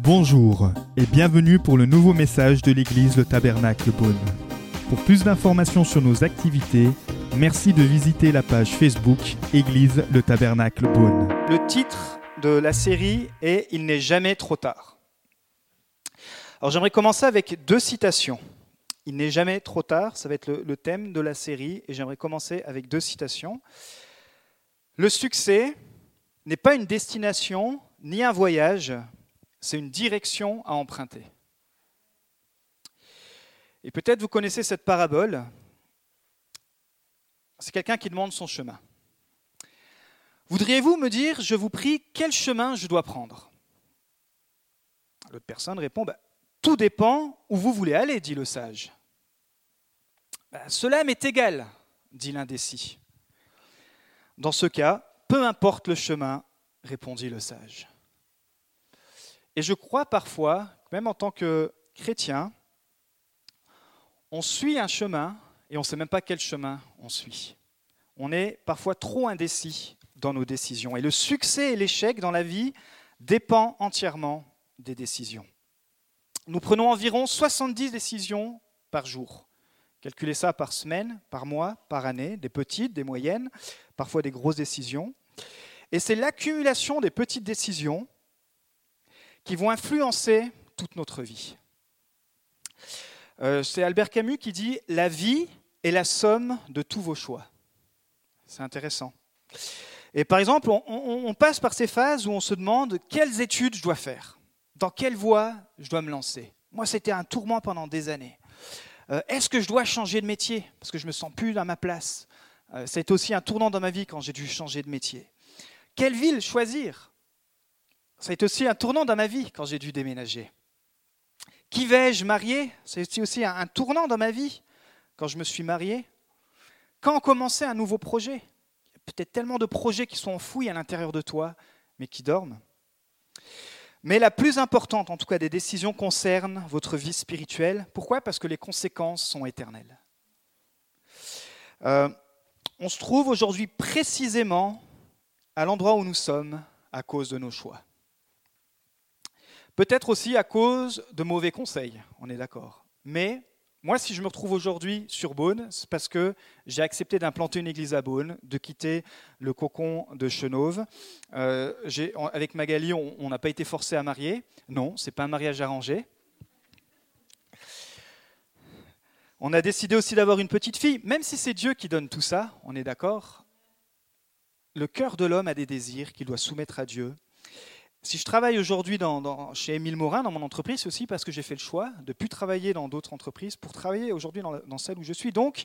Bonjour et bienvenue pour le nouveau message de l'église Le Tabernacle Beaune. Pour plus d'informations sur nos activités, merci de visiter la page Facebook Église Le Tabernacle Beaune. Le titre de la série est Il n'est jamais trop tard. Alors j'aimerais commencer avec deux citations. Il n'est jamais trop tard, ça va être le, le thème de la série, et j'aimerais commencer avec deux citations. Le succès n'est pas une destination ni un voyage, c'est une direction à emprunter. Et peut-être vous connaissez cette parabole. C'est quelqu'un qui demande son chemin. Voudriez-vous me dire, je vous prie, quel chemin je dois prendre? L'autre personne répond, bah, tout dépend où vous voulez aller, dit le sage. Bah, cela m'est égal, dit l'indécis. Dans ce cas, peu importe le chemin, répondit le sage. Et je crois parfois, même en tant que chrétien, on suit un chemin et on ne sait même pas quel chemin on suit. On est parfois trop indécis dans nos décisions. Et le succès et l'échec dans la vie dépend entièrement des décisions. Nous prenons environ 70 décisions par jour. Calculez ça par semaine, par mois, par année, des petites, des moyennes, parfois des grosses décisions. Et c'est l'accumulation des petites décisions qui vont influencer toute notre vie. Euh, c'est Albert Camus qui dit La vie est la somme de tous vos choix. C'est intéressant. Et par exemple, on, passe par ces phases où on se demande quelles études je dois faire, dans quelle voie je dois me lancer. Moi, c'était un tourment pendant des années. Euh, Est-ce que je dois changer de métier parce que je me sens plus à ma place? C'est aussi un tournant dans ma vie quand j'ai dû changer de métier. Quelle ville choisir? Été aussi un tournant dans ma vie quand j'ai dû déménager. Qui vais-je marier? C'est aussi un tournant dans ma vie quand je me suis marié. Quand commencer un nouveau projet? Peut-être tellement de projets qui sont enfouis à l'intérieur de toi, mais qui dorment. Mais la plus importante, en tout cas des décisions, concerne votre vie spirituelle. Pourquoi? Parce que les conséquences sont éternelles. Euh, on se trouve aujourd'hui précisément à l'endroit où nous sommes à cause de nos choix. Peut-être aussi à cause de mauvais conseils, on est d'accord. Mais moi, si je me retrouve aujourd'hui sur Beaune, c'est parce que j'ai accepté d'implanter une église à Beaune, de quitter le cocon de Chenauve. Euh, avec Magali, on n'a pas été forcé à marier. Non, ce n'est pas un mariage arrangé. On a décidé aussi d'avoir une petite fille, même si c'est Dieu qui donne tout ça, on est d'accord le cœur de l'homme a des désirs qu'il doit soumettre à Dieu. Si je travaille aujourd'hui chez Émile Morin, dans mon entreprise, c'est aussi parce que j'ai fait le choix de ne plus travailler dans d'autres entreprises pour travailler aujourd'hui dans, celle où je suis. Donc,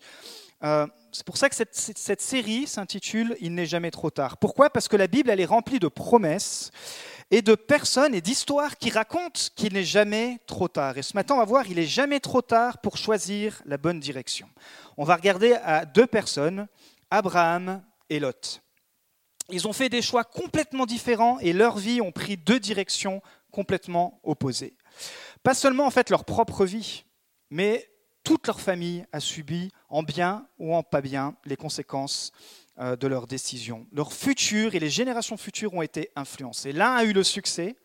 euh, c'est pour ça que cette, cette série s'intitule Il n'est jamais trop tard. Pourquoi? Parce que la Bible, elle est remplie de promesses et de personnes et d'histoires qui racontent qu'il n'est jamais trop tard. Et ce matin, on va voir, il n'est jamais trop tard pour choisir la bonne direction. On va regarder à deux personnes, Abraham et Lot. Ils ont fait des choix complètement différents et leur vie ont pris deux directions complètement opposées. Pas seulement en fait leur propre vie, mais toute leur famille a subi, en bien ou en pas bien, les conséquences de leurs décisions. Leur futur et les générations futures ont été influencées. L'un a eu le succès,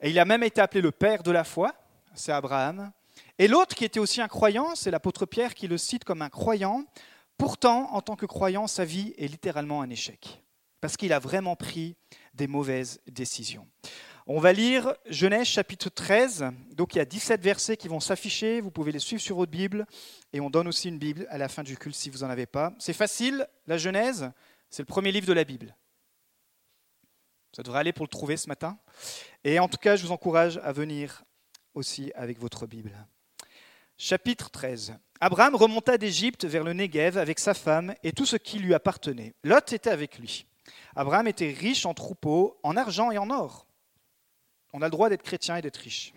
et il a même été appelé le père de la foi, c'est Abraham. Et l'autre, qui était aussi un croyant, c'est l'apôtre Pierre qui le cite comme un croyant. Pourtant, en tant que croyant, sa vie est littéralement un échec parce qu'il a vraiment pris des mauvaises décisions. On va lire Genèse chapitre 13. Donc il y a 17 versets qui vont s'afficher. Vous pouvez les suivre sur votre Bible. Et on donne aussi une Bible à la fin du culte si vous n'en avez pas. C'est facile, la Genèse, c'est le premier livre de la Bible. Ça devrait aller pour le trouver ce matin. Et en tout cas, je vous encourage à venir aussi avec votre Bible. Chapitre 13. Abraham remonta d'Égypte vers le Négev avec sa femme et tout ce qui lui appartenait. Lot était avec lui. Abraham était riche en troupeaux, en argent et en or. On a le droit d'être chrétien et d'être riche.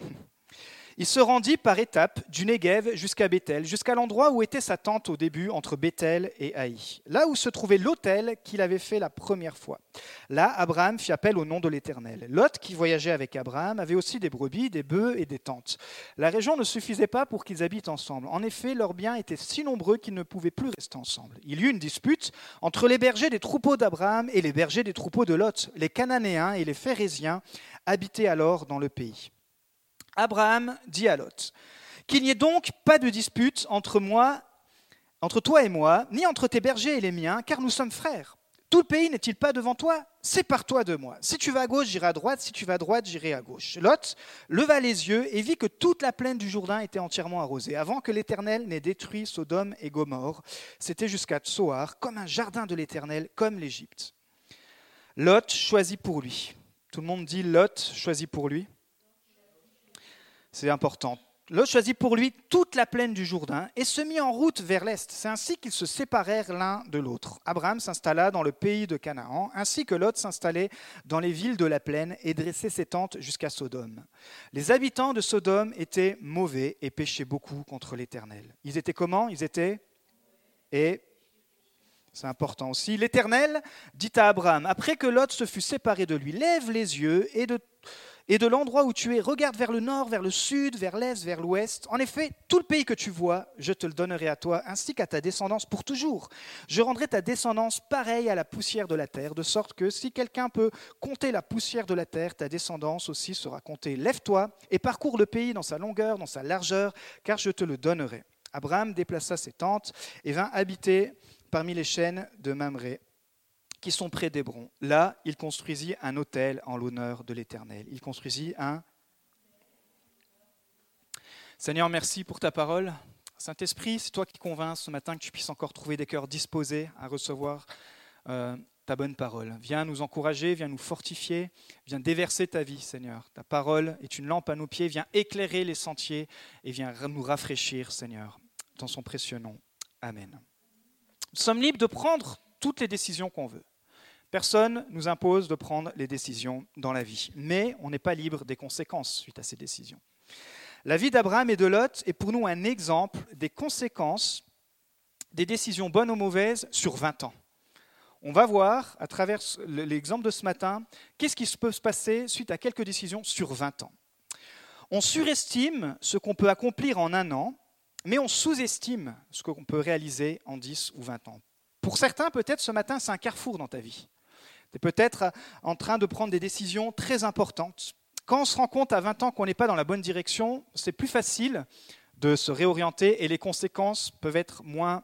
Il se rendit par étapes du Negev jusqu'à Bethel, jusqu'à l'endroit où était sa tente au début entre Bethel et Haï, là où se trouvait l'autel qu'il avait fait la première fois. Là, Abraham fit appel au nom de l'Éternel. Lot, qui voyageait avec Abraham, avait aussi des brebis, des bœufs et des tentes. La région ne suffisait pas pour qu'ils habitent ensemble. En effet, leurs biens étaient si nombreux qu'ils ne pouvaient plus rester ensemble. Il y eut une dispute entre les bergers des troupeaux d'Abraham et les bergers des troupeaux de Lot. Les Cananéens et les Phérésiens habitaient alors dans le pays. Abraham dit à Lot, Qu'il n'y ait donc pas de dispute entre moi, entre toi et moi, ni entre tes bergers et les miens, car nous sommes frères. Tout le pays n'est-il pas devant toi? Sépare-toi de moi. Si tu vas à gauche, j'irai à droite. Si tu vas à droite, j'irai à gauche. Lot leva les yeux et vit que toute la plaine du Jourdain était entièrement arrosée. Avant que l'Éternel n'ait détruit Sodome et Gomorre, c'était jusqu'à Tsoar, comme un jardin de l'Éternel, comme l'Égypte. Lot choisit pour lui. Tout le monde dit Lot choisit pour lui. C'est important. Lot choisit pour lui toute la plaine du Jourdain et se mit en route vers l'est. C'est ainsi qu'ils se séparèrent l'un de l'autre. Abraham s'installa dans le pays de Canaan, ainsi que Lot s'installait dans les villes de la plaine et dressait ses tentes jusqu'à Sodome. Les habitants de Sodome étaient mauvais et péchaient beaucoup contre l'Éternel. Ils étaient comment? Ils étaient et c'est important aussi. L'Éternel dit à Abraham, après que Lot se fut séparé de lui, lève les yeux et et de l'endroit où tu es, regarde vers le nord, vers le sud, vers l'est, vers l'ouest. En effet, tout le pays que tu vois, je te le donnerai à toi, ainsi qu'à ta descendance pour toujours. Je rendrai ta descendance pareille à la poussière de la terre, de sorte que si quelqu'un peut compter la poussière de la terre, ta descendance aussi sera comptée. Lève-toi et parcours le pays dans sa longueur, dans sa largeur, car je te le donnerai. Abraham déplaça ses tentes et vint habiter parmi les chaînes de Mamré qui sont près d'Hébron. Là, il construisit un hôtel en l'honneur de l'Éternel. Il construisit un... Seigneur, merci pour ta parole. Saint-Esprit, c'est toi qui convaincs ce matin que tu puisses encore trouver des cœurs disposés à recevoir euh, ta bonne parole. Viens nous encourager, viens nous fortifier, viens déverser ta vie, Seigneur. Ta parole est une lampe à nos pieds, viens éclairer les sentiers et viens nous rafraîchir, Seigneur, dans son précieux nom. Amen. Nous sommes libres de prendre toutes les décisions qu'on veut. Personne nous impose de prendre les décisions dans la vie, mais on n'est pas libre des conséquences suite à ces décisions. La vie d'Abraham et de Lot est pour nous un exemple des conséquences des décisions bonnes ou mauvaises sur 20 ans. On va voir, à travers l'exemple de ce matin, qu'est-ce qui peut se passer suite à quelques décisions sur 20 ans. On surestime ce qu'on peut accomplir en un an, mais on sous-estime ce qu'on peut réaliser en 10 ou 20 ans. Pour certains, peut-être ce matin, c'est un carrefour dans ta vie. Tu es peut-être en train de prendre des décisions très importantes. Quand on se rend compte à 20 ans qu'on n'est pas dans la bonne direction, c'est plus facile de se réorienter et les conséquences peuvent être moins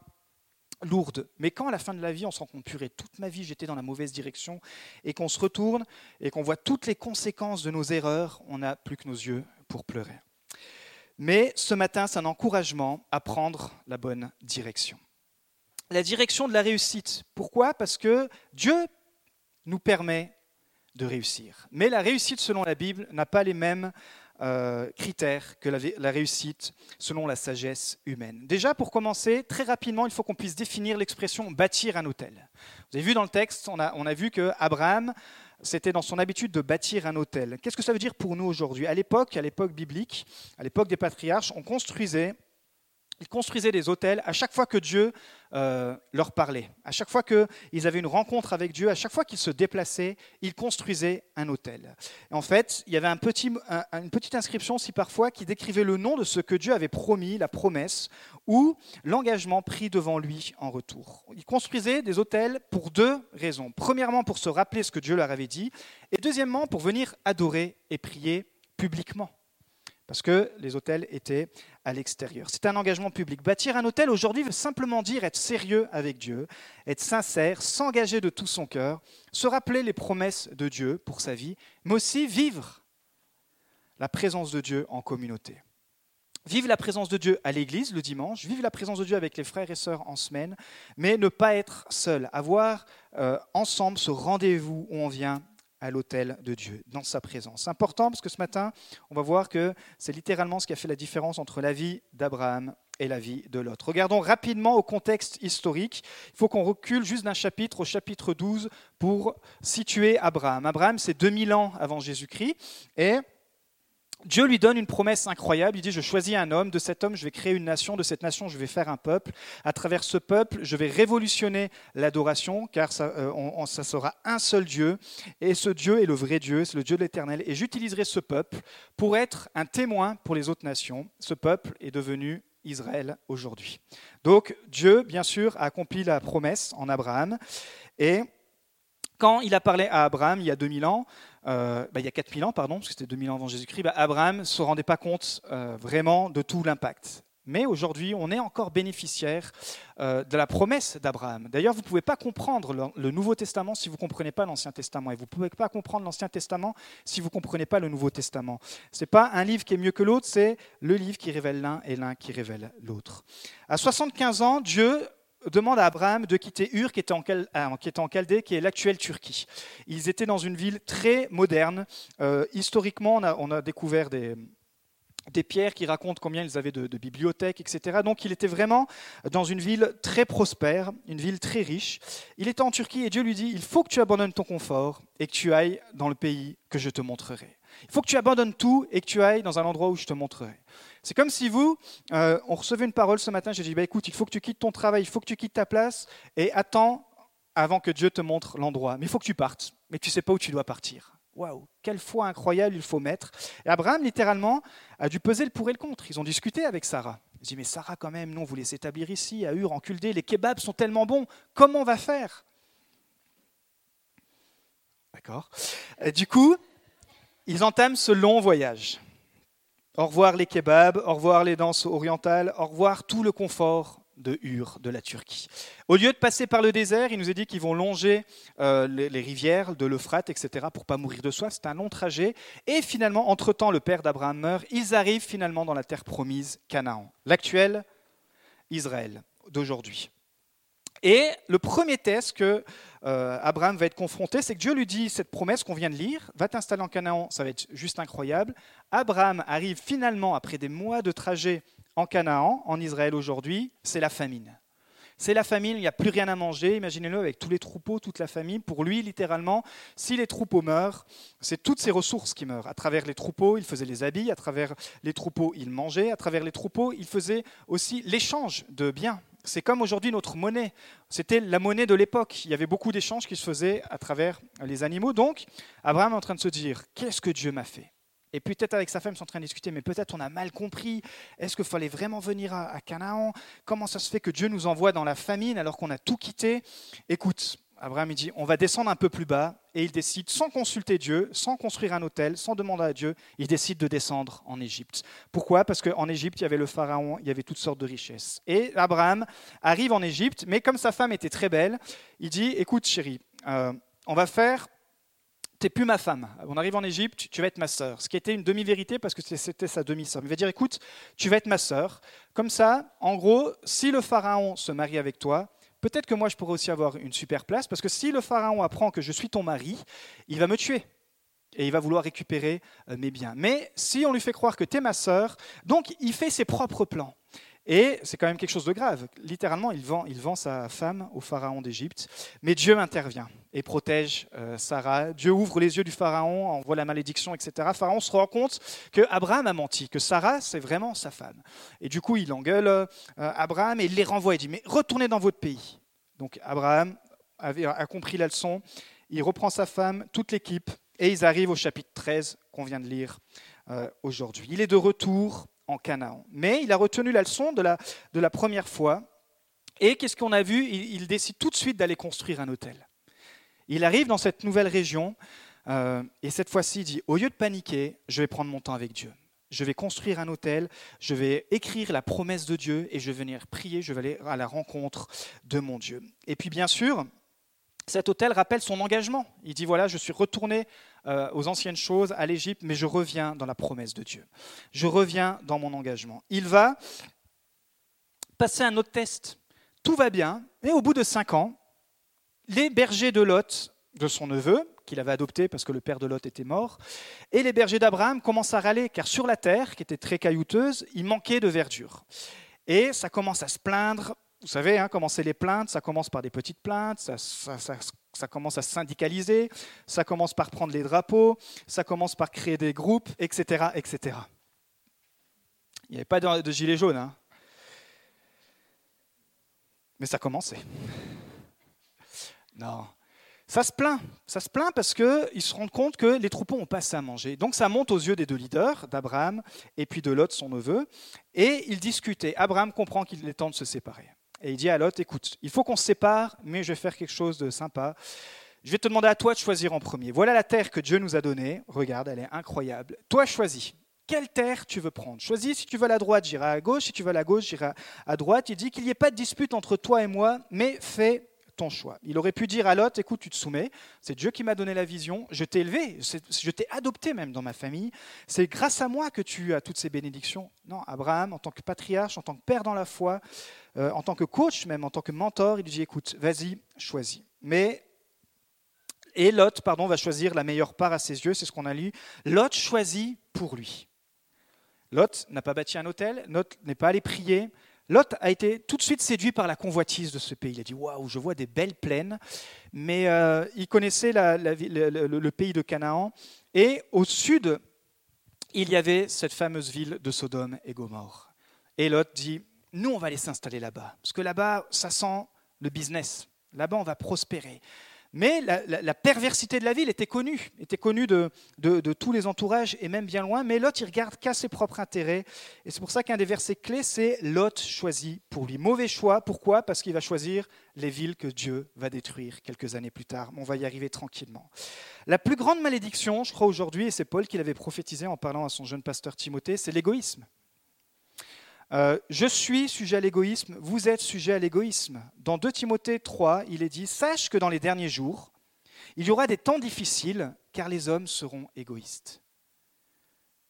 lourdes. Mais quand à la fin de la vie, on se rend compte, purée, toute ma vie j'étais dans la mauvaise direction, et qu'on se retourne et qu'on voit toutes les conséquences de nos erreurs, on n'a plus que nos yeux pour pleurer. Mais ce matin, c'est un encouragement à prendre la bonne direction. La direction de la réussite. Pourquoi? Parce que Dieu nous permet de réussir. Mais la réussite selon la Bible n'a pas les mêmes euh, critères que la, réussite selon la sagesse humaine. Déjà, pour commencer, très rapidement, il faut qu'on puisse définir l'expression bâtir un hôtel. Vous avez vu dans le texte, on a, on a vu que Abraham, c'était dans son habitude de bâtir un hôtel. Qu'est-ce que ça veut dire pour nous aujourd'hui? À l'époque, à l'époque biblique, à l'époque des patriarches, on construisait ils construisaient des hôtels à chaque fois que Dieu euh, leur parlait. À chaque fois qu'ils avaient une rencontre avec Dieu, à chaque fois qu'ils se déplaçaient, ils construisaient un hôtel. en fait, il y avait un petit, une petite inscription aussi parfois qui décrivait le nom de ce que Dieu avait promis, la promesse, ou l'engagement pris devant lui en retour. Ils construisaient des hôtels pour deux raisons. Premièrement, pour se rappeler ce que Dieu leur avait dit, et deuxièmement, pour venir adorer et prier publiquement parce que les hôtels étaient à l'extérieur. C'est un engagement public. Bâtir un hôtel aujourd'hui veut simplement dire être sérieux avec Dieu, être sincère, s'engager de tout son cœur, se rappeler les promesses de Dieu pour sa vie, mais aussi vivre la présence de Dieu en communauté. Vivre la présence de Dieu à l'église le dimanche, vivre la présence de Dieu avec les frères et sœurs en semaine, mais ne pas être seul, avoir euh, ensemble ce rendez-vous où on vient à l'autel de Dieu, dans sa présence. Important parce que ce matin, on va voir que c'est littéralement ce qui a fait la différence entre la vie d'Abraham et la vie de l'autre. Regardons rapidement au contexte historique. Il faut qu'on recule juste d'un chapitre au chapitre 12 pour situer Abraham. Abraham, c'est 2000 ans avant Jésus-Christ et Dieu lui donne une promesse incroyable. Il dit, je choisis un homme, de cet homme je vais créer une nation, de cette nation je vais faire un peuple. À travers ce peuple, je vais révolutionner l'adoration, car ça, euh, ça, sera un seul Dieu. Et ce Dieu est le vrai Dieu, c'est le Dieu de l'éternel. Et j'utiliserai ce peuple pour être un témoin pour les autres nations. Ce peuple est devenu Israël aujourd'hui. Donc Dieu, bien sûr, a accompli la promesse en Abraham. Et quand il a parlé à Abraham il y a 2000 ans, euh, bah, il y a 4000 ans, pardon, parce que c'était 2000 ans avant Jésus-Christ, bah, Abraham ne se rendait pas compte euh, vraiment de tout l'impact. Mais aujourd'hui, on est encore bénéficiaire euh, de la promesse d'Abraham. D'ailleurs, vous ne pouvez pas comprendre le, Nouveau Testament si vous ne comprenez pas l'Ancien Testament. Et vous ne pouvez pas comprendre l'Ancien Testament si vous ne comprenez pas le Nouveau Testament. Ce n'est pas un livre qui est mieux que l'autre, c'est le livre qui révèle l'un et l'un qui révèle l'autre. À 75 ans, Dieu demande à Abraham de quitter Ur, qui était en, euh, qui en Chaldée, qui est l'actuelle Turquie. Ils étaient dans une ville très moderne. Euh, historiquement, on a, découvert des, des pierres qui racontent combien ils avaient de, bibliothèques, etc. Donc il était vraiment dans une ville très prospère, une ville très riche. Il était en Turquie et Dieu lui dit, il faut que tu abandonnes ton confort et que tu ailles dans le pays que je te montrerai. Il faut que tu abandonnes tout et que tu ailles dans un endroit où je te montrerai. C'est comme si vous, euh, on recevait une parole ce matin, j'ai dit, bah, écoute, il faut que tu quittes ton travail, il faut que tu quittes ta place et attends avant que Dieu te montre l'endroit. Mais il faut que tu partes, mais tu ne sais pas où tu dois partir. Waouh, quelle foi incroyable il faut mettre. Et Abraham, littéralement, a dû peser le pour et le contre. Ils ont discuté avec Sarah. Il dit, mais Sarah, quand même, non, vous voulez s'établir ici, à Ur, en Kuldé, les kebabs sont tellement bons, comment on va faire? D'accord? Du coup, ils entament ce long voyage. Au revoir les kebabs, au revoir les danses orientales, au revoir tout le confort de Ur, de la Turquie. Au lieu de passer par le désert, il nous est dit qu'ils vont longer euh, les, rivières de l'Euphrate, etc., pour pas mourir de soif. C'est un long trajet. Et finalement, entre-temps, le père d'Abraham meurt. Ils arrivent finalement dans la terre promise, Canaan, l'actuel Israël d'aujourd'hui. Et le premier test que euh, Abraham va être confronté, c'est que Dieu lui dit cette promesse qu'on vient de lire, va t'installer en Canaan, ça va être juste incroyable. Abraham arrive finalement, après des mois de trajet en Canaan, en Israël aujourd'hui, c'est la famine. C'est la famine, il n'y a plus rien à manger. Imaginez-le avec tous les troupeaux, toute la famille. Pour lui, littéralement, si les troupeaux meurent, c'est toutes ces ressources qui meurent. À travers les troupeaux, il faisait les habits. À travers les troupeaux, il mangeait. À travers les troupeaux, il faisait aussi l'échange de biens. C'est comme aujourd'hui notre monnaie. C'était la monnaie de l'époque. Il y avait beaucoup d'échanges qui se faisaient à travers les animaux. Donc, Abraham est en train de se dire, qu'est-ce que Dieu m'a fait? Et peut-être avec sa femme, ils sont en train de discuter, mais peut-être on a mal compris. Est-ce qu'il fallait vraiment venir à, Canaan? Comment ça se fait que Dieu nous envoie dans la famine alors qu'on a tout quitté? Écoute, Abraham dit, on va descendre un peu plus bas, et il décide, sans consulter Dieu, sans construire un hôtel, sans demander à Dieu, il décide de descendre en Égypte. Pourquoi? Parce qu'en Égypte, il y avait le pharaon, il y avait toutes sortes de richesses. Et Abraham arrive en Égypte, mais comme sa femme était très belle, il dit, écoute chérie, euh, on va faire t'es plus ma femme. On arrive en Égypte, tu vas être ma sœur. Ce qui était une demi-vérité parce que c'était sa demi-sœur. Il va dire, écoute, tu vas être ma sœur. Comme ça, en gros, si le pharaon se marie avec toi, peut-être que moi je pourrais aussi avoir une super place, parce que si le pharaon apprend que je suis ton mari, il va me tuer. Et il va vouloir récupérer euh, mes biens. Mais si on lui fait croire que tu es ma sœur, donc il fait ses propres plans. Et c'est quand même quelque chose de grave. Littéralement, il vend, il vend sa femme au pharaon d'Égypte. Mais Dieu intervient et protège euh, Sarah. Dieu ouvre les yeux du pharaon, envoie la malédiction, etc. Pharaon se rend compte que Abraham a menti, que Sarah, c'est vraiment sa femme. Et du coup, il engueule euh, Abraham et il les renvoie. Il dit, mais retournez dans votre pays. Donc Abraham a compris la leçon. Il reprend sa femme, toute l'équipe, et ils arrivent au chapitre 13 qu'on vient de lire euh, aujourd'hui. Il est de retour Canaan. Mais il a retenu la leçon de la, première fois. Et qu'est-ce qu'on a vu? Il, décide tout de suite d'aller construire un hôtel. Il arrive dans cette nouvelle région euh, et cette fois-ci dit, au lieu de paniquer, je vais prendre mon temps avec Dieu. Je vais construire un hôtel, je vais écrire la promesse de Dieu et je vais venir prier, je vais aller à la rencontre de mon Dieu. Et puis bien sûr, cet hôtel rappelle son engagement. Il dit, voilà, je suis retourné euh, aux anciennes choses, à l'Égypte, mais je reviens dans la promesse de Dieu. Je reviens dans mon engagement. Il va passer un autre test. Tout va bien, mais au bout de cinq ans, les bergers de Lot, de son neveu, qu'il avait adopté parce que le père de Lot était mort, et les bergers d'Abraham commencent à râler, car sur la terre, qui était très caillouteuse, il manquait de verdure. Et ça commence à se plaindre vous savez hein, les plaintes, ça commence par des petites plaintes, ça, ça commence à syndicaliser, ça commence par prendre les drapeaux, ça commence par créer des groupes, etc. etc. Il n'y avait pas de, gilet jaune, hein. mais ça commençait. Non, ça se plaint, ça se plaint parce qu'ils se rendent compte que les troupeaux ont pas assez à manger. Donc ça monte aux yeux des deux leaders, d'Abraham et puis de Lot, son neveu, et ils discutaient. Abraham comprend qu'il est temps de se séparer. Et il dit à Lot, écoute, il faut qu'on se sépare, mais je vais faire quelque chose de sympa. Je vais te demander à toi de choisir en premier. Voilà la terre que Dieu nous a donnée. Regarde, elle est incroyable. Toi, choisis. Quelle terre tu veux prendre? Choisis, si tu veux la droite, j'irai à gauche. Si tu veux la gauche, j'irai à droite. Il dit qu'il n'y ait pas de dispute entre toi et moi, mais fais ton choix. Il aurait pu dire à Lot, écoute, tu te soumets, c'est Dieu qui m'a donné la vision, je t'ai élevé, je t'ai adopté même dans ma famille, c'est grâce à moi que tu as toutes ces bénédictions. Non, Abraham, en tant que patriarche, en tant que père dans la foi, euh, en tant que coach même, en tant que mentor, il dit, écoute, vas-y, choisis. Mais et Lot, pardon, va choisir la meilleure part à ses yeux, c'est ce qu'on a lu. Lot choisit pour lui. Lot n'a pas bâti un hôtel, Lot n'est pas allé prier, Lot a été tout de suite séduit par la convoitise de ce pays. Il a dit Waouh, je vois des belles plaines. Mais euh, il connaissait le, pays de Canaan. Et au sud, il y avait cette fameuse ville de Sodome et Gomorre. Et Lot dit Nous, on va aller s'installer là-bas. Parce que là-bas, ça sent le business. Là-bas, on va prospérer. Mais la, perversité de la ville était connue, était connue de, tous les entourages et même bien loin. Mais Lot, il regarde qu'à ses propres intérêts. Et c'est pour ça qu'un des versets clés, c'est Lot choisit pour lui. Mauvais choix. Pourquoi? Parce qu'il va choisir les villes que Dieu va détruire quelques années plus tard. On va y arriver tranquillement. La plus grande malédiction, je crois aujourd'hui, et c'est Paul qui l'avait prophétisé en parlant à son jeune pasteur Timothée, c'est l'égoïsme. Euh, je suis sujet à l'égoïsme, vous êtes sujet à l'égoïsme. Dans 2 Timothée 3, il est dit, sache que dans les derniers jours, il y aura des temps difficiles, car les hommes seront égoïstes.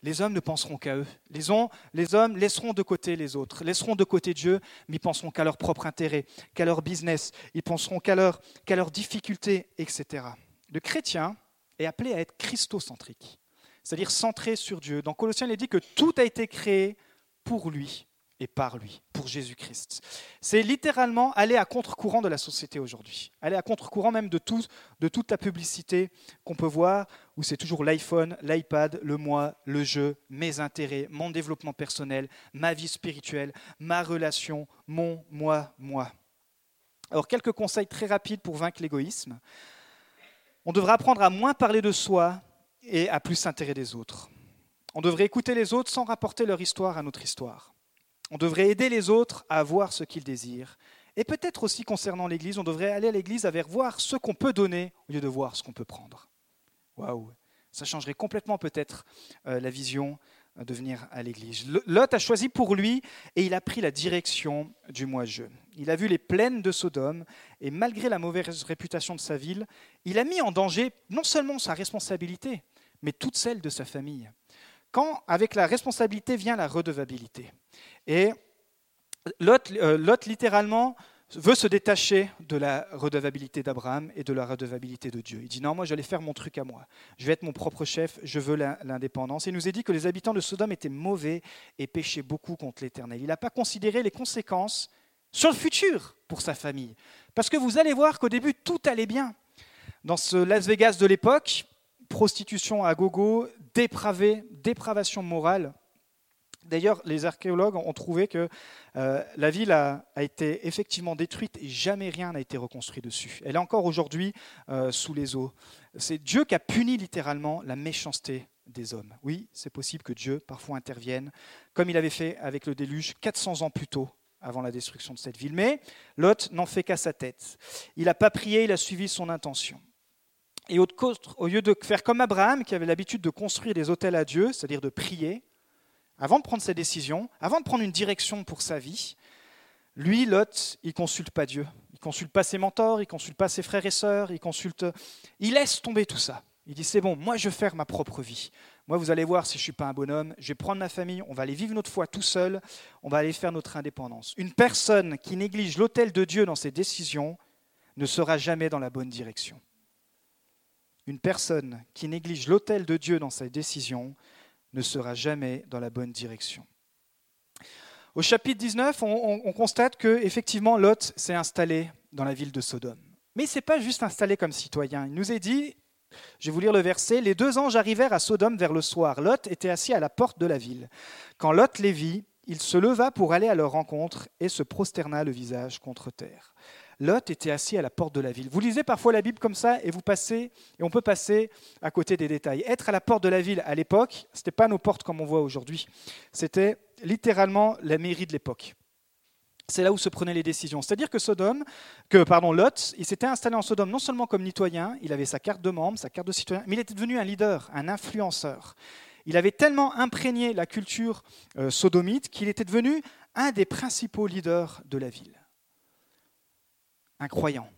Les hommes ne penseront qu'à eux. Les, hommes laisseront de côté les autres, laisseront de côté Dieu, mais ils penseront qu'à leur propre intérêt, qu'à leur business, ils penseront qu'à leurs leur difficultés, etc. Le chrétien est appelé à être christocentrique, c'est-à-dire centré sur Dieu. Dans Colossiens, il est dit que tout a été créé pour lui et par lui, pour Jésus-Christ. C'est littéralement aller à contre-courant de la société aujourd'hui, aller à contre-courant même de, tout, de toute la publicité qu'on peut voir, où c'est toujours l'iPhone, l'iPad, le moi, le jeu, mes intérêts, mon développement personnel, ma vie spirituelle, ma relation, mon moi, moi. Alors quelques conseils très rapides pour vaincre l'égoïsme. On devrait apprendre à moins parler de soi et à plus s'intéresser des autres. On devrait écouter les autres sans rapporter leur histoire à notre histoire. On devrait aider les autres à avoir ce qu'ils désirent. Et peut-être aussi concernant l'Église, on devrait aller à l'Église avec voir ce qu'on peut donner au lieu de voir ce qu'on peut prendre. Waouh Ça changerait complètement peut-être euh, la vision de venir à l'Église. Lot a choisi pour lui et il a pris la direction du moi-je. Il a vu les plaines de Sodome et malgré la mauvaise réputation de sa ville, il a mis en danger non seulement sa responsabilité, mais toute celle de sa famille quand avec la responsabilité vient la redevabilité. Et Lot, euh, Lot, littéralement, veut se détacher de la redevabilité d'Abraham et de la redevabilité de Dieu. Il dit non, moi j'allais faire mon truc à moi. Je vais être mon propre chef, je veux l'indépendance. Il nous a dit que les habitants de Sodome étaient mauvais et péchaient beaucoup contre l'Éternel. Il n'a pas considéré les conséquences sur le futur pour sa famille. Parce que vous allez voir qu'au début, tout allait bien. Dans ce Las Vegas de l'époque, prostitution à gogo, dépravé, dépravation morale. D'ailleurs, les archéologues ont trouvé que euh, la ville a, été effectivement détruite et jamais rien n'a été reconstruit dessus. Elle est encore aujourd'hui euh, sous les eaux. C'est Dieu qui a puni littéralement la méchanceté des hommes. Oui, c'est possible que Dieu parfois intervienne, comme il avait fait avec le déluge 400 ans plus tôt, avant la destruction de cette ville. Mais Lot n'en fait qu'à sa tête. Il n'a pas prié, il a suivi son intention. Et au lieu de faire comme Abraham, qui avait l'habitude de construire des hôtels à Dieu, c'est-à-dire de prier, avant de prendre ses décisions, avant de prendre une direction pour sa vie, lui, Lot, il consulte pas Dieu. Il consulte pas ses mentors, il consulte pas ses frères et sœurs, il consulte. Il laisse tomber tout ça. Il dit c'est bon, moi je vais faire ma propre vie. Moi, vous allez voir si je suis pas un bonhomme, je vais prendre ma famille, on va aller vivre notre foi tout seul, on va aller faire notre indépendance. Une personne qui néglige l'autel de Dieu dans ses décisions ne sera jamais dans la bonne direction. Une personne qui néglige l'autel de Dieu dans sa décision ne sera jamais dans la bonne direction. Au chapitre 19, on, constate que effectivement Lot s'est installé dans la ville de Sodome. Mais il s'est pas juste installé comme citoyen. Il nous est dit, je vais vous lire le verset, les deux anges arrivèrent à Sodome vers le soir. Lot était assis à la porte de la ville. Quand Lot les vit, il se leva pour aller à leur rencontre et se prosterna le visage contre terre. Lot était assis à la porte de la ville. Vous lisez parfois la Bible comme ça et vous passez et on peut passer à côté des détails. Être à la porte de la ville à l'époque, ce n'était pas nos portes comme on voit aujourd'hui. C'était littéralement la mairie de l'époque. C'est là où se prenaient les décisions. C'est-à-dire que Sodome, que Lot, il s'était installé en Sodome non seulement comme citoyen, il avait sa carte de membre, sa carte de citoyen, mais il était devenu un leader, un influenceur. Il avait tellement imprégné la culture euh, sodomite qu'il était devenu un des principaux leaders de la ville. Un croyant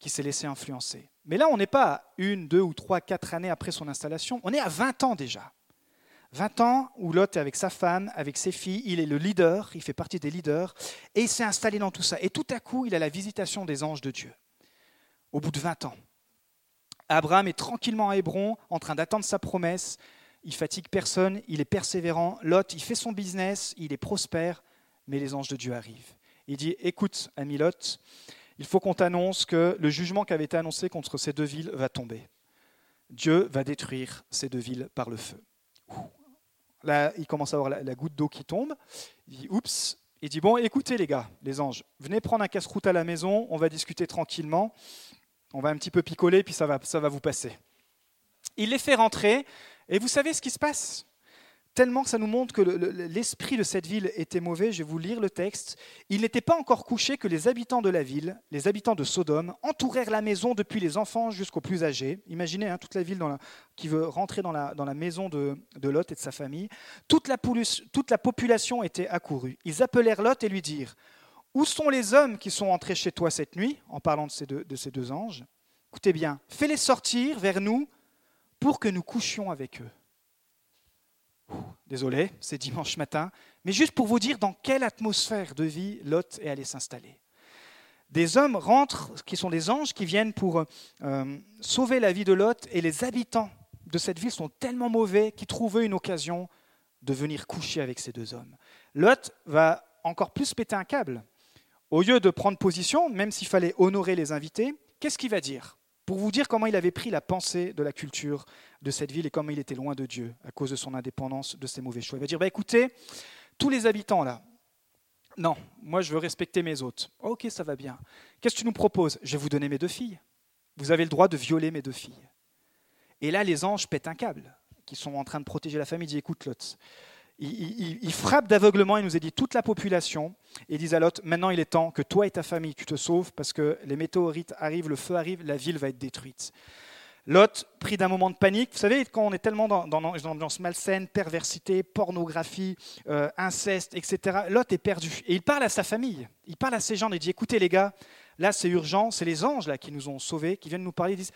qui s'est laissé influencer. Mais là, on n'est pas une, deux ou trois, quatre années après son installation, on est à 20 ans déjà. 20 ans où Lot est avec sa femme, avec ses filles, il est le leader, il fait partie des leaders, et il s'est installé dans tout ça. Et tout à coup, il a la visitation des anges de Dieu, au bout de 20 ans. Abraham est tranquillement à Hébron, en train d'attendre sa promesse, il fatigue personne, il est persévérant. Lot, il fait son business, il est prospère, mais les anges de Dieu arrivent. Il dit, écoute, ami Lot, il faut qu'on t'annonce que le jugement qui avait été annoncé contre ces deux villes va tomber. Dieu va détruire ces deux villes par le feu. Là, il commence à avoir la, goutte d'eau qui tombe. Il dit Oups. Il dit Bon, écoutez, les gars, les anges, venez prendre un casse-route à la maison, on va discuter tranquillement. On va un petit peu picoler, puis ça va, ça va vous passer. Il les fait rentrer, et vous savez ce qui se passe? Tellement que ça nous montre que l'esprit de cette ville était mauvais. Je vais vous lire le texte. Il n'était pas encore couché que les habitants de la ville, les habitants de Sodome, entourèrent la maison depuis les enfants jusqu'aux plus âgés. Imaginez hein, toute la ville qui veut rentrer dans la, maison de, Lot et de sa famille. Toute la, toute la population était accourue. Ils appelèrent Lot et lui dirent Où sont les hommes qui sont entrés chez toi cette nuit? En parlant de ces deux, de ces deux anges. Écoutez bien, fais-les sortir vers nous pour que nous couchions avec eux. Désolé, c'est dimanche matin, mais juste pour vous dire dans quelle atmosphère de vie Lot est allé s'installer. Des hommes rentrent, qui sont des anges, qui viennent pour euh, sauver la vie de Lot, et les habitants de cette ville sont tellement mauvais qu'ils trouvent une occasion de venir coucher avec ces deux hommes. Lot va encore plus péter un câble. Au lieu de prendre position, même s'il fallait honorer les invités, qu'est-ce qu'il va dire? Pour vous dire comment il avait pris la pensée de la culture de cette ville et comment il était loin de Dieu à cause de son indépendance, de ses mauvais choix. Il va dire, bah, écoutez, tous les habitants là, non, moi je veux respecter mes hôtes. Ok, ça va bien. Qu'est-ce que tu nous proposes? Je vais vous donner mes deux filles. Vous avez le droit de violer mes deux filles. Et là, les anges pètent un câble, qui sont en train de protéger la famille. Il dit, écoute Lot, il, frappe d'aveuglement, il nous a dit toute la population, et il dit à Lot, maintenant il est temps que toi et ta famille, tu te sauves, parce que les météorites arrivent, le feu arrive, la ville va être détruite. Lot, pris d'un moment de panique, vous savez, quand on est tellement dans, une ambiance malsaine, perversité, pornographie, euh, inceste, etc., Lot est perdu. Et il parle à sa famille, il parle à ses gens, il dit, écoutez les gars, là c'est urgent, c'est les anges là qui nous ont sauvés, qui viennent nous parler, ils disent,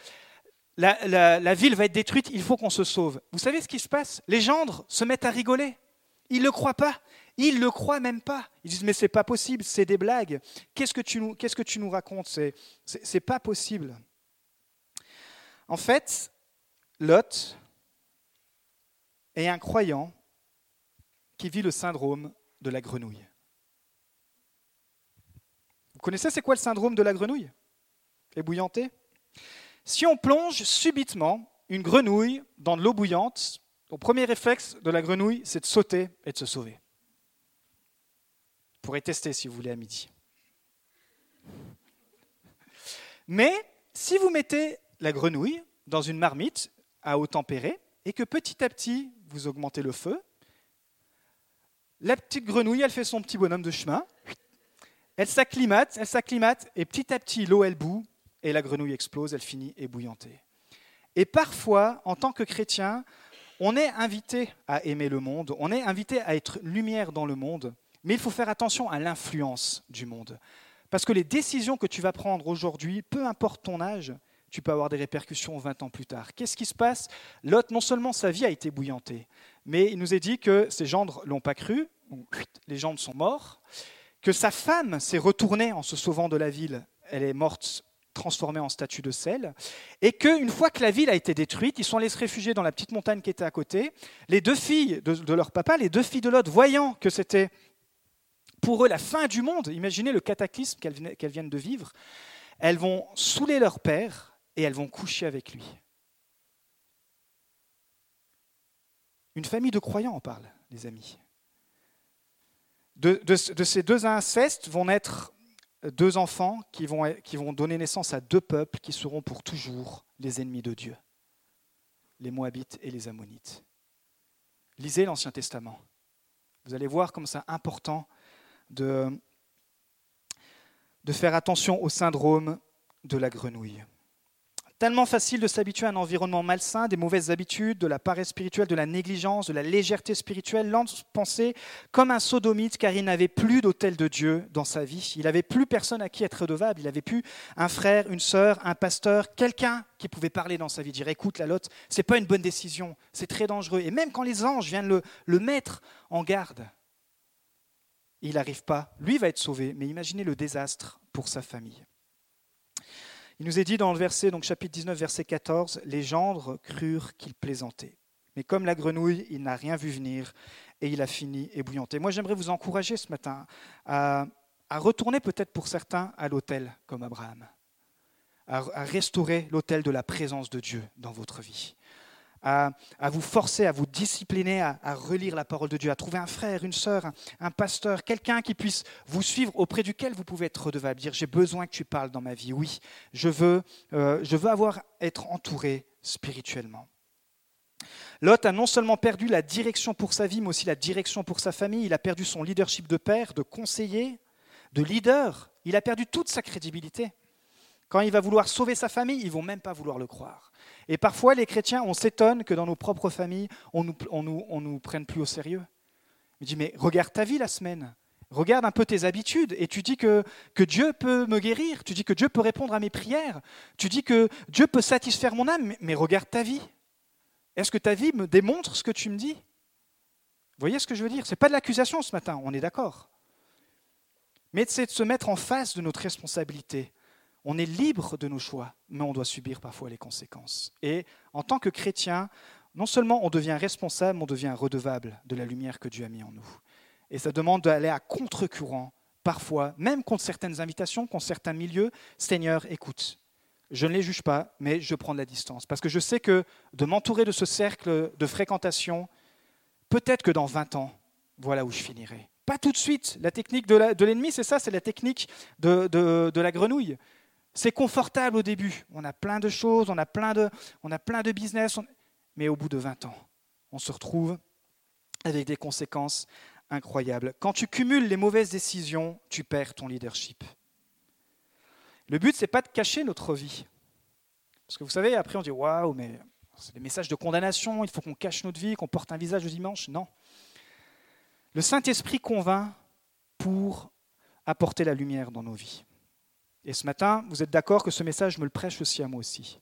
la ville va être détruite, il faut qu'on se sauve. Vous savez ce qui se passe? Les gendres se mettent à rigoler. Ils ne le croient pas. Ils ne le croient même pas. Ils disent Mais c'est pas possible, c'est des blagues. Qu'est-ce que tu nous, qu'est-ce que racontes? C'est, c'est, pas possible. En fait, Lot est un croyant qui vit le syndrome de la grenouille. Vous connaissez c'est quoi le syndrome de la grenouille? Ébouillanté? Si on plonge subitement une grenouille dans de l'eau bouillante, le premier réflexe de la grenouille, c'est de sauter et de se sauver. Vous pourrez tester si vous voulez à midi. Mais si vous mettez la grenouille dans une marmite à eau tempérée et que petit à petit vous augmentez le feu, la petite grenouille, elle fait son petit bonhomme de chemin, elle s'acclimate, elle s'acclimate et petit à petit l'eau elle bout et la grenouille explose, elle finit ébouillantée. Et parfois, en tant que chrétien, on est invité à aimer le monde, on est invité à être lumière dans le monde, mais il faut faire attention à l'influence du monde. Parce que les décisions que tu vas prendre aujourd'hui, peu importe ton âge, tu peux avoir des répercussions 20 ans plus tard. Qu'est-ce qui se passe? Lot, non seulement sa vie a été bouillantée, mais il nous est dit que ses gendres l'ont pas cru, les gendres sont morts, que sa femme s'est retournée en se sauvant de la ville, elle est morte transformé en statue de sel, et qu'une fois que la ville a été détruite, ils sont allés se réfugier dans la petite montagne qui était à côté. Les deux filles de, leur papa, les deux filles de Lot, voyant que c'était pour eux la fin du monde, imaginez le cataclysme qu'elles viennent de vivre, elles vont saouler leur père et elles vont coucher avec lui. Une famille de croyants en parle, les amis. De, ces deux incestes vont naître deux enfants qui vont, donner naissance à deux peuples qui seront pour toujours les ennemis de Dieu, les Moabites et les Ammonites. Lisez l'Ancien Testament. Vous allez voir comme c'est important de faire attention au syndrome de la grenouille. Tellement facile de s'habituer à un environnement malsain, des mauvaises habitudes, de la paresse spirituelle, de la négligence, de la légèreté spirituelle. Pensait comme un sodomite car il n'avait plus d'hôtel de Dieu dans sa vie. Il n'avait plus personne à qui être redevable. Il n'avait plus un frère, une sœur, un pasteur, quelqu'un qui pouvait parler dans sa vie, dire écoute la lotte, c'est pas une bonne décision, c'est très dangereux. Et même quand les anges viennent le, le mettre en garde, il n'arrive pas. Lui va être sauvé, mais imaginez le désastre pour sa famille. Il nous est dit dans le verset, donc chapitre 19, verset 14, les gendres crurent qu'il plaisantait. Mais comme la grenouille, il n'a rien vu venir et il a fini ébouillanté. Moi, j'aimerais vous encourager ce matin à, retourner peut-être pour certains à l'autel comme Abraham, à restaurer l'autel de la présence de Dieu dans votre vie à, vous forcer, à vous discipliner à, relire la parole de Dieu, à trouver un frère, une sœur, un, pasteur, quelqu'un qui puisse vous suivre, auprès duquel vous pouvez être redevable, dire j'ai besoin que tu parles dans ma vie. Oui, je veux, euh, je veux avoir, être entouré spirituellement. Lot a non seulement perdu la direction pour sa vie, mais aussi la direction pour sa famille. Il a perdu son leadership de père, de conseiller, de leader. Il a perdu toute sa crédibilité. Quand il va vouloir sauver sa famille, ils vont même pas vouloir le croire. Et parfois, les chrétiens, on s'étonne que dans nos propres familles, on nous, nous, prenne plus au sérieux. Il dit, mais regarde ta vie la semaine. Regarde un peu tes habitudes et tu dis que, que Dieu peut me guérir, tu dis que Dieu peut répondre à mes prières, tu dis que Dieu peut satisfaire mon âme, mais, regarde ta vie. Est-ce que ta vie me démontre ce que tu me dis? Vous voyez ce que je veux dire? Ce n'est pas de l'accusation ce matin, on est d'accord. Mais c'est de se mettre en face de notre responsabilité, on est libre de nos choix, mais on doit subir parfois les conséquences. Et en tant que chrétien, non seulement on devient responsable, mais on devient redevable de la lumière que Dieu a mis en nous. Et ça demande d'aller à contre-courant, parfois, même contre certaines invitations, contre certains milieux. Seigneur, écoute, je ne les juge pas, mais je prends de la distance. Parce que je sais que de m'entourer de ce cercle de fréquentation, peut-être que dans 20 ans, voilà où je finirai. Pas tout de suite. La technique de l'ennemi, c'est ça, c'est la technique de, de la grenouille. C'est confortable au début. On a plein de choses, on a plein de, on a plein de business, mais au bout de 20 ans, on se retrouve avec des conséquences incroyables. Quand tu cumules les mauvaises décisions, tu perds ton leadership. Le but, c'est pas de cacher notre vie. Parce que vous savez, après, on dit waouh, mais c'est des messages de condamnation, il faut qu'on cache notre vie, qu'on porte un visage le dimanche. Non. Le Saint-Esprit convainc pour apporter la lumière dans nos vies. Et ce matin, vous êtes d'accord que ce message me le prêche aussi à moi aussi?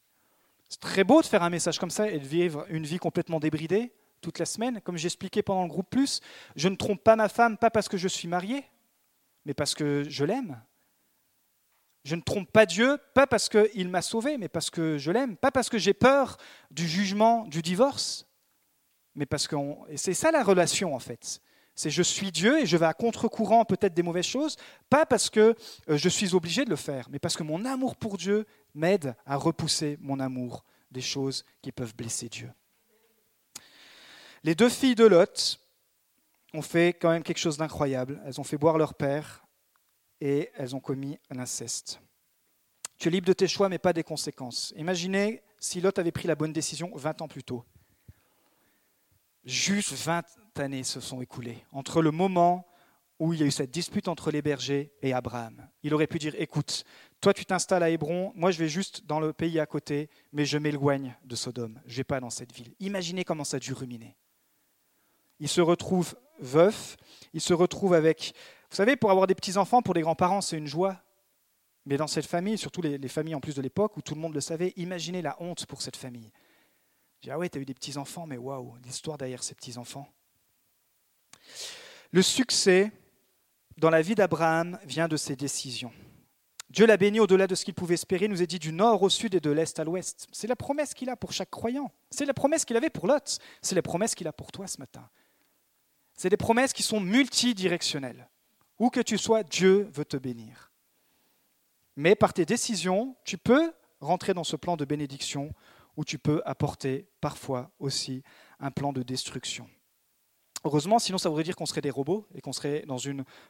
C'est très beau de faire un message comme ça et de vivre une vie complètement débridée toute la semaine. Comme j'expliquais pendant le groupe Plus, je ne trompe pas ma femme, pas parce que je suis marié, mais parce que je l'aime. Je ne trompe pas Dieu, pas parce qu'il m'a sauvé, mais parce que je l'aime. Pas parce que j'ai peur du jugement, du divorce, mais parce que... c'est ça la relation en fait. C'est je suis Dieu et je vais à contre-courant peut-être des mauvaises choses, pas parce que euh, je suis obligé de le faire, mais parce que mon amour pour Dieu m'aide à repousser mon amour des choses qui peuvent blesser Dieu. Les deux filles de Lot ont fait quand même quelque chose d'incroyable. Elles ont fait boire leur père et elles ont commis l'inceste. Tu es libre de tes choix, mais pas des conséquences. Imaginez si Lot avait pris la bonne décision 20 ans plus tôt. Juste 20 années se sont écoulées entre le moment où il y a eu cette dispute entre les bergers et Abraham. Il aurait pu dire, écoute, toi tu t'installes à Hébron, moi je vais juste dans le pays à côté, mais je m'éloigne de Sodome, je ne vais pas dans cette ville. Imaginez comment ça a dû ruminer. Il se retrouve veuf, il se retrouve avec... Vous savez, pour avoir des petits-enfants, pour les grands-parents, c'est une joie. Mais dans cette famille, surtout les, les familles en plus de l'époque où tout le monde le savait, imaginez la honte pour cette famille. Dis, ah ouais, tu as eu des petits-enfants, mais waouh, l'histoire derrière ces petits-enfants. Le succès dans la vie d'Abraham vient de ses décisions. Dieu l'a béni au-delà de ce qu'il pouvait espérer, nous a dit du nord au sud et de l'est à l'ouest. C'est la promesse qu'il a pour chaque croyant. C'est la promesse qu'il avait pour Lot. C'est la promesse qu'il a pour toi ce matin. C'est des promesses qui sont multidirectionnelles. Où que tu sois, Dieu veut te bénir. Mais par tes décisions, tu peux rentrer dans ce plan de bénédiction où tu peux apporter parfois aussi un plan de destruction. Heureusement, sinon ça voudrait dire qu'on serait des robots et qu'on serait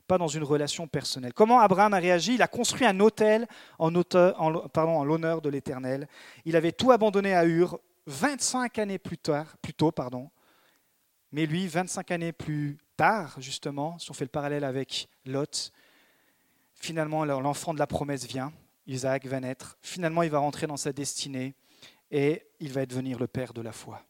pas dans une relation personnelle. Comment Abraham a réagi? Il a construit un hôtel en, en l'honneur de l'Éternel. Il avait tout abandonné à Ur 25 années plus, tard, plus tôt. Pardon. Mais lui, 25 années plus tard, justement, si on fait le parallèle avec Lot, finalement l'enfant de la promesse vient, Isaac va naître, finalement il va rentrer dans sa destinée et il va devenir le père de la foi.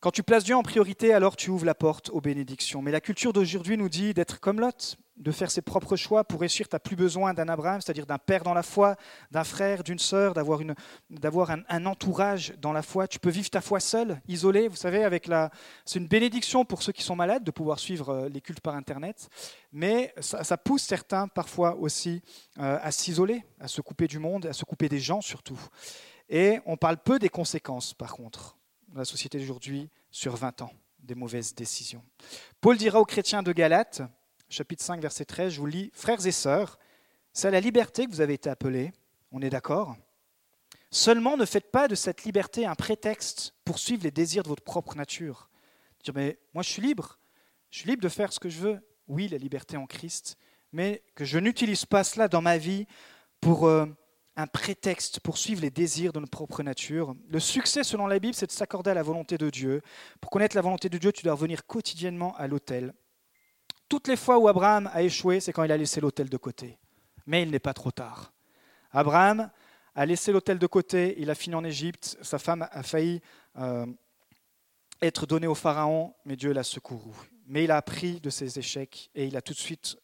Quand tu places Dieu en priorité, alors tu ouvres la porte aux bénédictions. Mais la culture d'aujourd'hui nous dit d'être comme Lot, de faire ses propres choix. Pour réussir, tu n'as plus besoin d'un Abraham, c'est-à-dire d'un père dans la foi, d'un frère, d'une sœur, d'avoir, un, entourage dans la foi. Tu peux vivre ta foi seul, isolé. Vous savez, avec la, c'est une bénédiction pour ceux qui sont malades de pouvoir suivre euh, les cultes par Internet. Mais ça, pousse certains parfois aussi euh, à s'isoler, à se couper du monde, à se couper des gens surtout. Et on parle peu des conséquences, par contre la société d'aujourd'hui sur 20 ans des mauvaises décisions. Paul dira aux chrétiens de Galates, chapitre 5, verset 13, je vous lis, Frères et sœurs, c'est à la liberté que vous avez été appelés, on est d'accord? Seulement ne faites pas de cette liberté un prétexte pour suivre les désirs de votre propre nature. Dire, mais moi je suis libre, je suis libre de faire ce que je veux. Oui, la liberté en Christ, mais que je n'utilise pas cela dans ma vie pour euh, un prétexte pour suivre les désirs de notre propre nature. Le succès, selon la Bible, c'est de s'accorder à la volonté de Dieu. Pour connaître la volonté de Dieu, tu dois revenir quotidiennement à l'autel. Toutes les fois où Abraham a échoué, c'est quand il a laissé l'autel de côté. Mais il n'est pas trop tard. Abraham a laissé l'autel de côté, il a fini en Égypte, sa femme a failli euh, être donnée au Pharaon, mais Dieu l'a secouru. Mais il a appris de ses échecs et il a tout de suite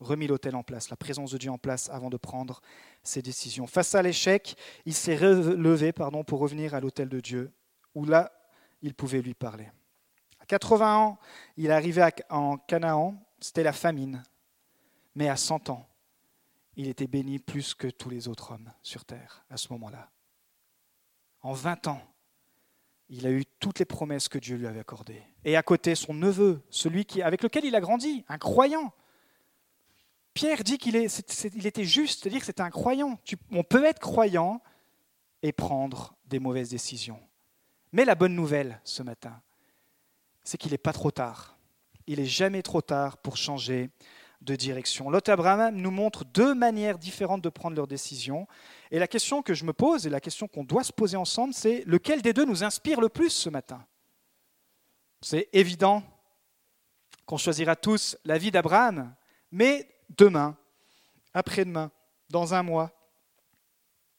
remis l'autel en place, la présence de Dieu en place avant de prendre ses décisions. Face à l'échec, il s'est relevé pardon, pour revenir à l'autel de Dieu, où là, il pouvait lui parler. À 80 ans, il est arrivé en Canaan, c'était la famine. Mais à 100 ans, il était béni plus que tous les autres hommes sur terre à ce moment-là. En 20 ans, il a eu toutes les promesses que Dieu lui avait accordées. Et à côté, son neveu, celui qui, avec lequel il a grandi, un croyant, Pierre dit qu'il était juste, c'est-à-dire que c'était un croyant. on peut être croyant et prendre des mauvaises décisions. Mais la bonne nouvelle ce matin, c'est qu'il n'est pas trop tard. Il n'est jamais trop tard pour changer de direction. Lot Abraham nous montre deux manières différentes de prendre leurs décisions. Et la question que je me pose, et la question qu'on doit se poser ensemble, c'est lequel des deux nous inspire le plus ce matin? C'est évident qu'on choisira tous la vie d'Abraham, mais demain, après-demain, dans un mois.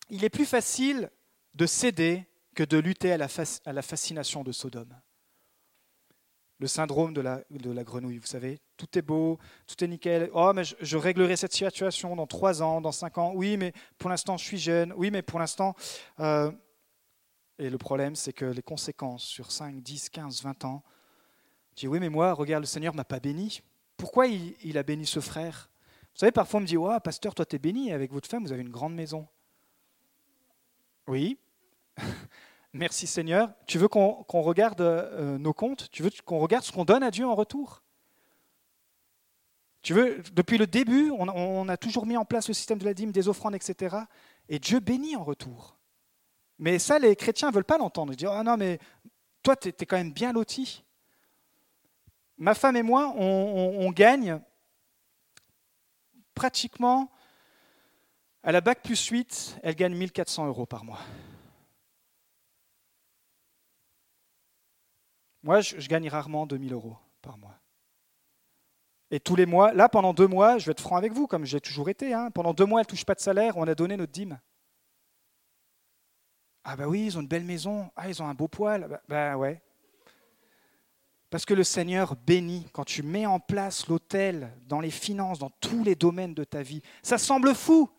Il est plus facile de céder que de lutter à la, fascination de Sodome. Le syndrome de la, grenouille, vous savez, tout est beau, tout est nickel. Oh, mais je, réglerai cette situation dans trois ans, dans cinq ans. Oui, mais pour l'instant, je suis jeune. Oui, mais pour l'instant. Euh, et le problème, c'est que les conséquences sur 5, 10, 15, 20 ans, je dis oui, mais moi, regarde, le Seigneur ne m'a pas béni. Pourquoi il a béni ce frère? Vous savez, parfois on me dit Ouais, pasteur, toi, tu es béni, avec votre femme, vous avez une grande maison. Oui. Merci Seigneur. Tu veux qu'on regarde euh, nos comptes? Tu veux qu'on regarde ce qu'on donne à Dieu en retour? Tu veux, depuis le début, on, a toujours mis en place le système de la dîme, des offrandes, etc. Et Dieu bénit en retour. Mais ça, les chrétiens ne veulent pas l'entendre. Ils disent Ah non, mais toi, tu es, quand même bien loti. Ma femme et moi, on gagne pratiquement, à la Bac plus 8, elle gagne 1400 euros par mois. Moi, je, gagne rarement 2000 euros par mois. Et tous les mois, là, pendant deux mois, je vais être franc avec vous, comme j'ai toujours été, hein, pendant deux mois, elle ne touche pas de salaire, on a donné notre dîme. Ah bah oui, ils ont une belle maison, ah ils ont un beau poil, bah ouais, parce que le Seigneur bénit quand tu mets en place l'autel dans les finances, dans tous les domaines de ta vie. Ça semble fou.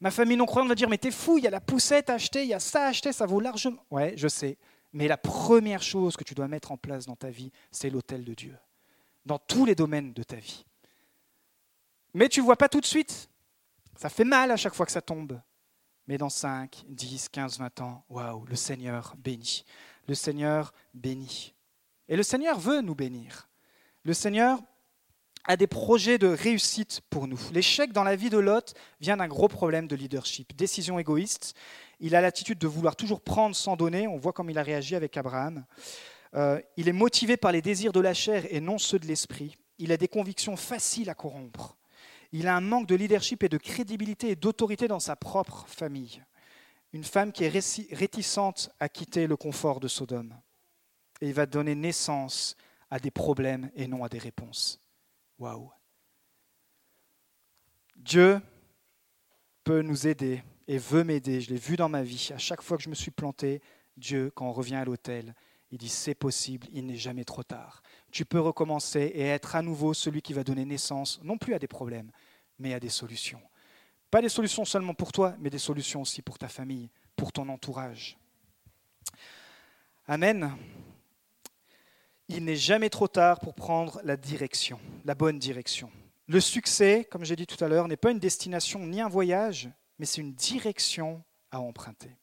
Ma famille non-croyante va dire Mais t'es fou, il y a la poussette à acheter, il y a ça à acheter, ça vaut largement. Ouais, je sais. Mais la première chose que tu dois mettre en place dans ta vie, c'est l'autel de Dieu. Dans tous les domaines de ta vie. Mais tu ne vois pas tout de suite. Ça fait mal à chaque fois que ça tombe. Mais dans 5, 10, 15, 20 ans, waouh, le Seigneur bénit. Le Seigneur bénit. Et le Seigneur veut nous bénir. Le Seigneur a des projets de réussite pour nous. L'échec dans la vie de Lot vient d'un gros problème de leadership, décision égoïste. Il a l'attitude de vouloir toujours prendre sans donner. On voit comme il a réagi avec Abraham. Euh, il est motivé par les désirs de la chair et non ceux de l'esprit. Il a des convictions faciles à corrompre. Il a un manque de leadership et de crédibilité et d'autorité dans sa propre famille. Une femme qui est réticente à quitter le confort de Sodome. Et il va donner naissance à des problèmes et non à des réponses. Waouh. Dieu peut nous aider et veut m'aider. Je l'ai vu dans ma vie. À chaque fois que je me suis planté, Dieu, quand on revient à l'hôtel, il dit c'est possible, il n'est jamais trop tard. Tu peux recommencer et être à nouveau celui qui va donner naissance, non plus à des problèmes, mais à des solutions. Pas des solutions seulement pour toi, mais des solutions aussi pour ta famille, pour ton entourage. Amen il n'est jamais trop tard pour prendre la direction, la bonne direction. Le succès, comme j'ai dit tout à l'heure, n'est pas une destination ni un voyage, mais c'est une direction à emprunter.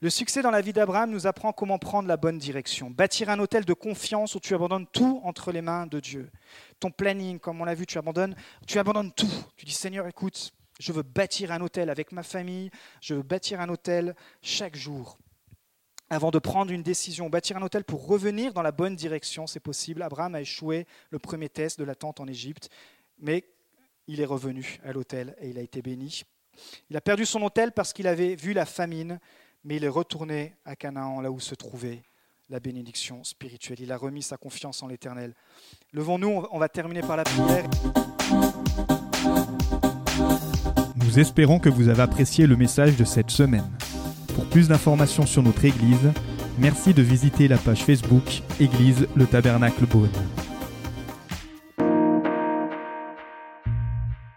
Le succès dans la vie d'Abraham nous apprend comment prendre la bonne direction. Bâtir un hôtel de confiance où tu abandonnes tout entre les mains de Dieu. Ton planning, comme on l'a vu, tu abandonnes, tu abandonnes tout. Tu dis Seigneur, écoute, je veux bâtir un hôtel avec ma famille, je veux bâtir un hôtel chaque jour avant de prendre une décision. Bâtir un hôtel pour revenir dans la bonne direction, c'est possible. Abraham a échoué le premier test de la tente en Égypte, mais il est revenu à l'hôtel et il a été béni. Il a perdu son hôtel parce qu'il avait vu la famine, mais il est retourné à Canaan, là où se trouvait la bénédiction spirituelle. Il a remis sa confiance en l'Éternel. Levons-nous, on va terminer par la prière. Nous espérons que vous avez apprécié le message de cette semaine. Pour plus d'informations sur notre Église, merci de visiter la page Facebook Église le Tabernacle Beaune.